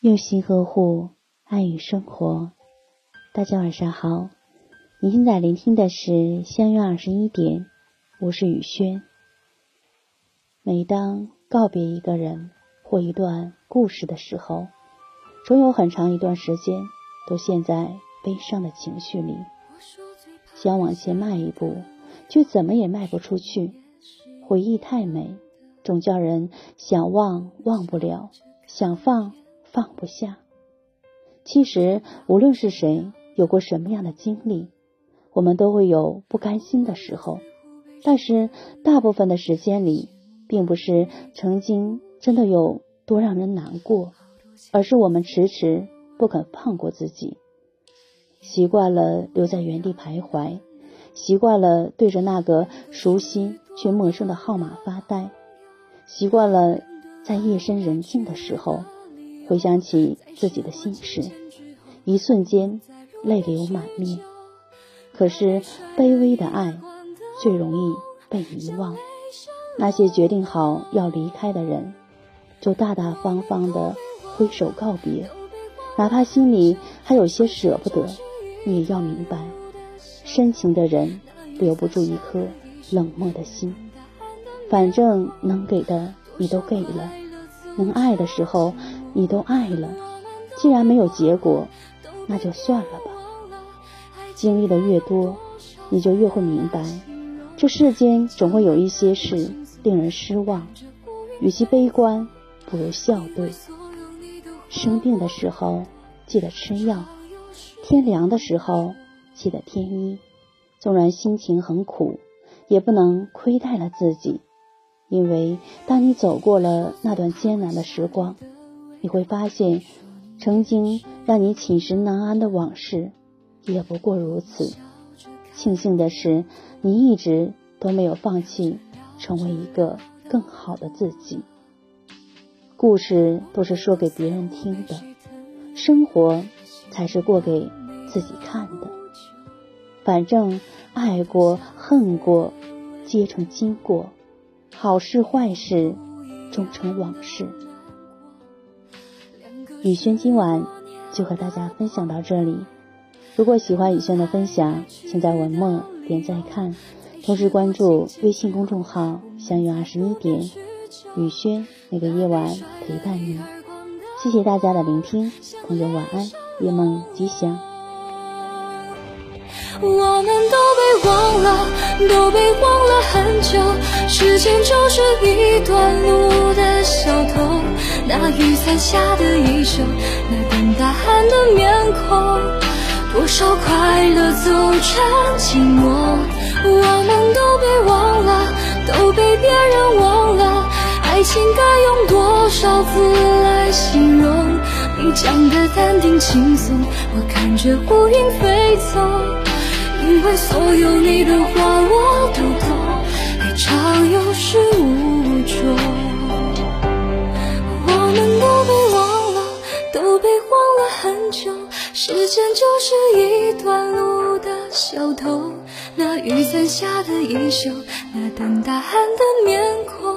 用心呵护，爱与生活。大家晚上好，你现在聆听的是相约二十一点，我是雨轩。每当告别一个人或一段故事的时候，总有很长一段时间都陷在悲伤的情绪里，想往前迈一步，却怎么也迈不出去。回忆太美，总叫人想忘忘不了，想放。放不下。其实，无论是谁，有过什么样的经历，我们都会有不甘心的时候。但是，大部分的时间里，并不是曾经真的有多让人难过，而是我们迟迟不肯放过自己。习惯了留在原地徘徊，习惯了对着那个熟悉却陌生的号码发呆，习惯了在夜深人静的时候。回想起自己的心事，一瞬间泪流满面。可是卑微的爱最容易被遗忘。那些决定好要离开的人，就大大方方的挥手告别，哪怕心里还有些舍不得，你也要明白，深情的人留不住一颗冷漠的心。反正能给的你都给了。能爱的时候，你都爱了。既然没有结果，那就算了吧。经历的越多，你就越会明白，这世间总会有一些事令人失望。与其悲观，不如笑对。生病的时候记得吃药，天凉的时候记得添衣。纵然心情很苦，也不能亏待了自己。因为当你走过了那段艰难的时光，你会发现，曾经让你寝食难安的往事，也不过如此。庆幸的是，你一直都没有放弃，成为一个更好的自己。故事都是说给别人听的，生活才是过给自己看的。反正爱过、恨过，皆成经过。好事坏事，终成往事。雨轩今晚就和大家分享到这里。如果喜欢雨轩的分享，请在文末点赞看，同时关注微信公众号“相约二十一点”，雨轩每个夜晚陪伴你。谢谢大家的聆听，朋友晚安，夜梦吉祥。我们都被忘了，都被忘了很久。时间就是一段路的小偷，那雨伞下的衣袖，那等大汗的面孔，多少快乐走成寂寞。我们都被忘了，都被别人忘了，爱情该用多少字来形容？讲的淡定轻松，我看着乌云飞走，因为所有你的话我都懂。常有始无终，我们都被忘了，都被忘了很久。时间就是一段路的小偷，那雨伞下的衣袖，那等答案的面孔，